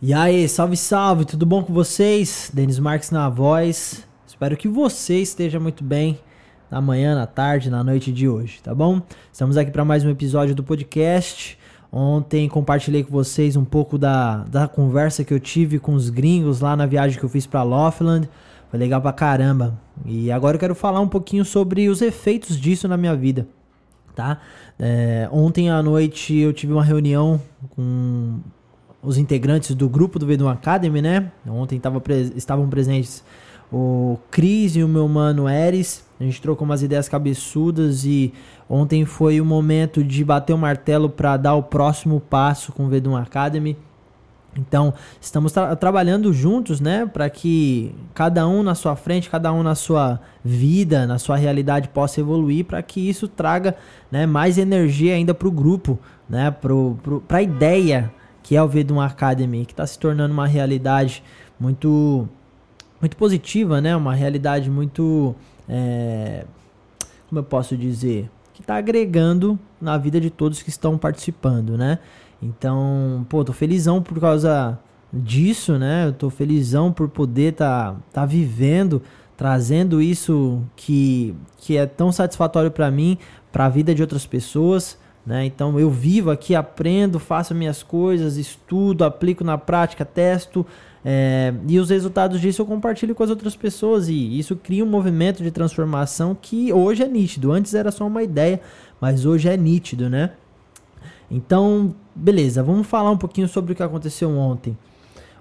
E aí, salve, salve, tudo bom com vocês? Denis Marques na voz. Espero que você esteja muito bem na manhã, na tarde, na noite de hoje, tá bom? Estamos aqui para mais um episódio do podcast. Ontem compartilhei com vocês um pouco da, da conversa que eu tive com os gringos lá na viagem que eu fiz para Laughlin. Foi legal pra caramba. E agora eu quero falar um pouquinho sobre os efeitos disso na minha vida, tá? É, ontem à noite eu tive uma reunião com os integrantes do grupo do Vedum Academy, né? Ontem tava, estavam presentes o Cris e o meu mano Eris. A gente trocou umas ideias cabeçudas e ontem foi o momento de bater o martelo para dar o próximo passo com o Vedum Academy. Então, estamos tra trabalhando juntos, né, para que cada um na sua frente, cada um na sua vida, na sua realidade possa evoluir, para que isso traga, né, mais energia ainda para o grupo, né, para a ideia que é o Vedum Academy, que está se tornando uma realidade muito muito positiva, né? Uma realidade muito, é, como eu posso dizer, que está agregando na vida de todos que estão participando, né? Então, pô, tô felizão por causa disso, né? Eu tô felizão por poder tá, tá vivendo, trazendo isso que, que é tão satisfatório para mim, para a vida de outras pessoas. Né? Então eu vivo aqui, aprendo, faço minhas coisas, estudo, aplico na prática, testo. É, e os resultados disso eu compartilho com as outras pessoas e isso cria um movimento de transformação que hoje é nítido. Antes era só uma ideia, mas hoje é nítido, né? Então, beleza, vamos falar um pouquinho sobre o que aconteceu ontem.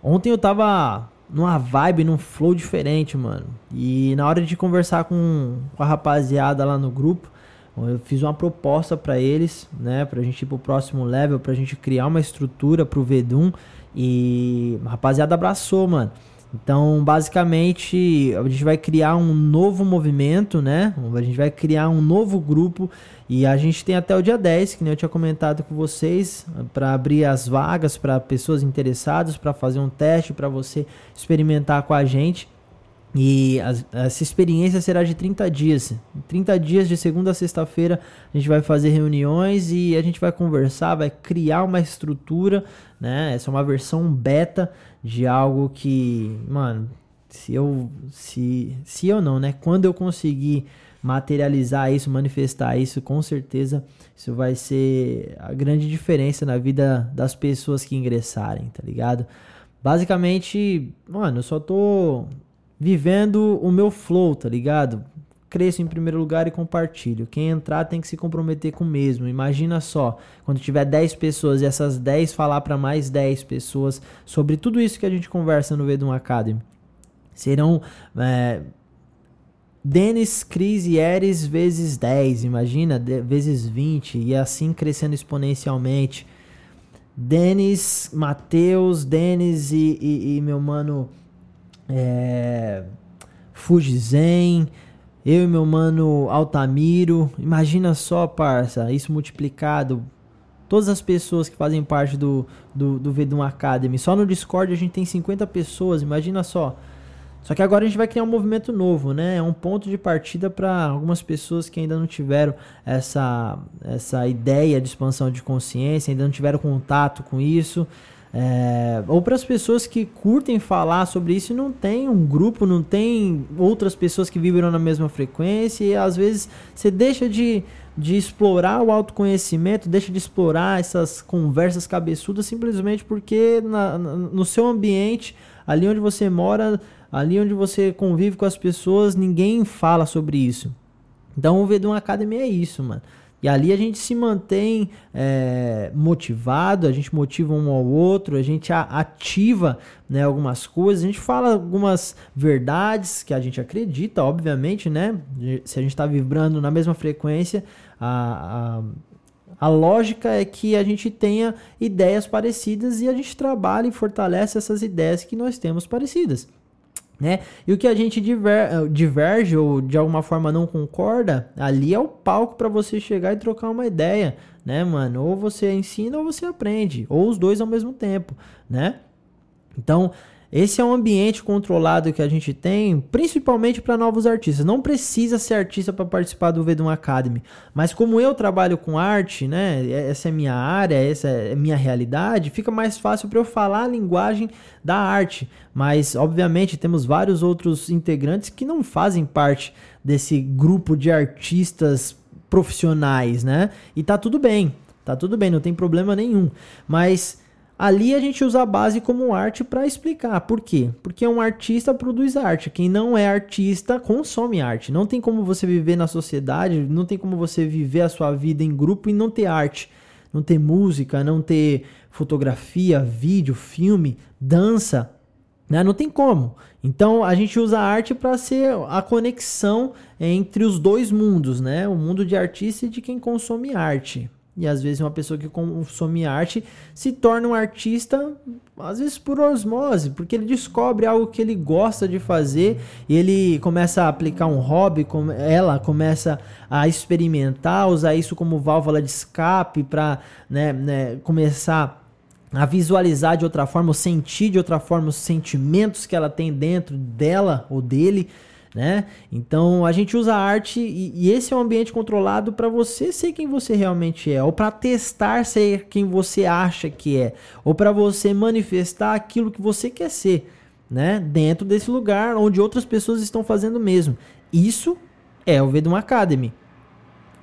Ontem eu tava numa vibe, num flow diferente, mano. E na hora de conversar com, com a rapaziada lá no grupo, eu fiz uma proposta para eles, né, pra gente ir pro próximo level, pra gente criar uma estrutura pro Vedum e a rapaziada abraçou, mano. Então, basicamente, a gente vai criar um novo movimento, né? A gente vai criar um novo grupo e a gente tem até o dia 10, que nem eu tinha comentado com vocês, para abrir as vagas para pessoas interessadas, para fazer um teste, para você experimentar com a gente. E essa experiência será de 30 dias. 30 dias de segunda a sexta-feira a gente vai fazer reuniões e a gente vai conversar, vai criar uma estrutura, né? Essa é uma versão beta de algo que, mano, se eu se se eu não, né? Quando eu conseguir materializar isso, manifestar isso, com certeza isso vai ser a grande diferença na vida das pessoas que ingressarem, tá ligado? Basicamente, mano, eu só tô vivendo o meu flow, tá ligado? Cresço em primeiro lugar e compartilho. Quem entrar tem que se comprometer com o mesmo. Imagina só, quando tiver 10 pessoas e essas 10 falar para mais 10 pessoas sobre tudo isso que a gente conversa no Vedum Academy. Serão é, Denis, Cris e Eres vezes 10, imagina, de, vezes 20 e assim crescendo exponencialmente. Denis, Matheus, Denis e, e, e meu mano é, Fujizen, eu e meu mano Altamiro. Imagina só, parça, isso multiplicado. Todas as pessoas que fazem parte do, do, do Vedum Academy. Só no Discord a gente tem 50 pessoas, imagina só. Só que agora a gente vai criar um movimento novo, né? É um ponto de partida para algumas pessoas que ainda não tiveram essa, essa ideia de expansão de consciência, ainda não tiveram contato com isso. É, ou para as pessoas que curtem falar sobre isso e não tem um grupo, não tem outras pessoas que vibram na mesma frequência e às vezes você deixa de, de explorar o autoconhecimento, deixa de explorar essas conversas cabeçudas simplesmente porque na, na, no seu ambiente, ali onde você mora, ali onde você convive com as pessoas, ninguém fala sobre isso. Então o Vedum Academy é isso, mano. E ali a gente se mantém é, motivado, a gente motiva um ao outro, a gente ativa né, algumas coisas, a gente fala algumas verdades que a gente acredita, obviamente, né? Se a gente está vibrando na mesma frequência, a, a, a lógica é que a gente tenha ideias parecidas e a gente trabalha e fortalece essas ideias que nós temos parecidas. Né? E o que a gente diver, eh, diverge ou de alguma forma não concorda, ali é o palco para você chegar e trocar uma ideia, né, mano? Ou você ensina ou você aprende, ou os dois ao mesmo tempo, né? Então, esse é um ambiente controlado que a gente tem, principalmente para novos artistas. Não precisa ser artista para participar do Vedum Academy, mas como eu trabalho com arte, né, essa é minha área, essa é minha realidade, fica mais fácil para eu falar a linguagem da arte. Mas obviamente temos vários outros integrantes que não fazem parte desse grupo de artistas profissionais, né? E tá tudo bem. Tá tudo bem, não tem problema nenhum. Mas Ali a gente usa a base como arte para explicar. Por quê? Porque um artista produz arte. Quem não é artista consome arte. Não tem como você viver na sociedade, não tem como você viver a sua vida em grupo e não ter arte, não ter música, não ter fotografia, vídeo, filme, dança. Né? Não tem como. Então a gente usa a arte para ser a conexão entre os dois mundos, né? O mundo de artista e de quem consome arte. E às vezes uma pessoa que consome arte se torna um artista, às vezes por osmose, porque ele descobre algo que ele gosta de fazer e ele começa a aplicar um hobby, ela começa a experimentar, usar isso como válvula de escape para né, né, começar a visualizar de outra forma, ou sentir de outra forma os sentimentos que ela tem dentro dela ou dele né? Então a gente usa arte e, e esse é um ambiente controlado para você ser quem você realmente é, ou para testar ser quem você acha que é, ou para você manifestar aquilo que você quer ser, né? Dentro desse lugar onde outras pessoas estão fazendo o mesmo. Isso é o Vedum Academy.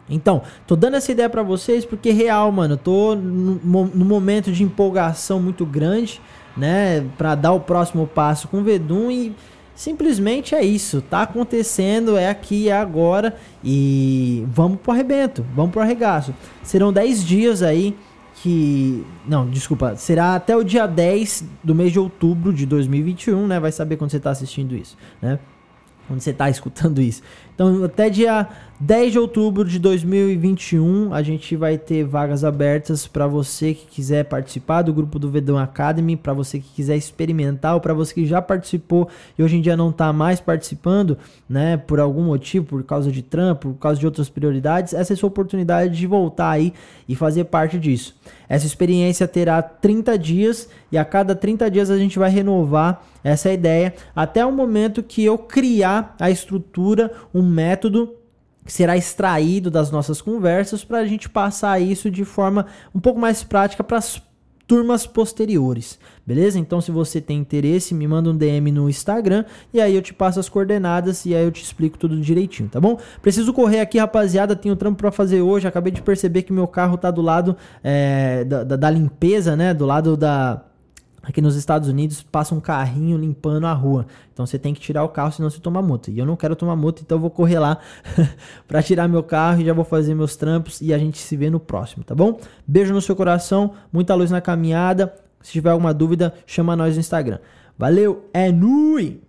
Então, tô dando essa ideia para vocês porque real, mano, tô no momento de empolgação muito grande, né, para dar o próximo passo com o Vedum e Simplesmente é isso, tá acontecendo, é aqui, é agora e vamos pro arrebento, vamos pro arregaço. Serão 10 dias aí que. Não, desculpa, será até o dia 10 do mês de outubro de 2021, né? Vai saber quando você tá assistindo isso, né? Quando você tá escutando isso. Então, até dia 10 de outubro de 2021, a gente vai ter vagas abertas para você que quiser participar do grupo do Vedão Academy, para você que quiser experimentar ou para você que já participou e hoje em dia não está mais participando, né, por algum motivo, por causa de trampo, por causa de outras prioridades, essa é a sua oportunidade de voltar aí e fazer parte disso. Essa experiência terá 30 dias e a cada 30 dias a gente vai renovar essa ideia até o momento que eu criar a estrutura, um método que será extraído das nossas conversas para a gente passar isso de forma um pouco mais prática para as turmas posteriores, beleza? Então, se você tem interesse, me manda um DM no Instagram e aí eu te passo as coordenadas e aí eu te explico tudo direitinho, tá bom? Preciso correr aqui, rapaziada, tenho trampo para fazer hoje. Acabei de perceber que meu carro tá do lado é, da, da, da limpeza, né? Do lado da Aqui nos Estados Unidos passa um carrinho limpando a rua. Então você tem que tirar o carro, senão você toma multa. E eu não quero tomar multa, então eu vou correr lá para tirar meu carro e já vou fazer meus trampos e a gente se vê no próximo, tá bom? Beijo no seu coração, muita luz na caminhada. Se tiver alguma dúvida, chama nós no Instagram. Valeu, é nui!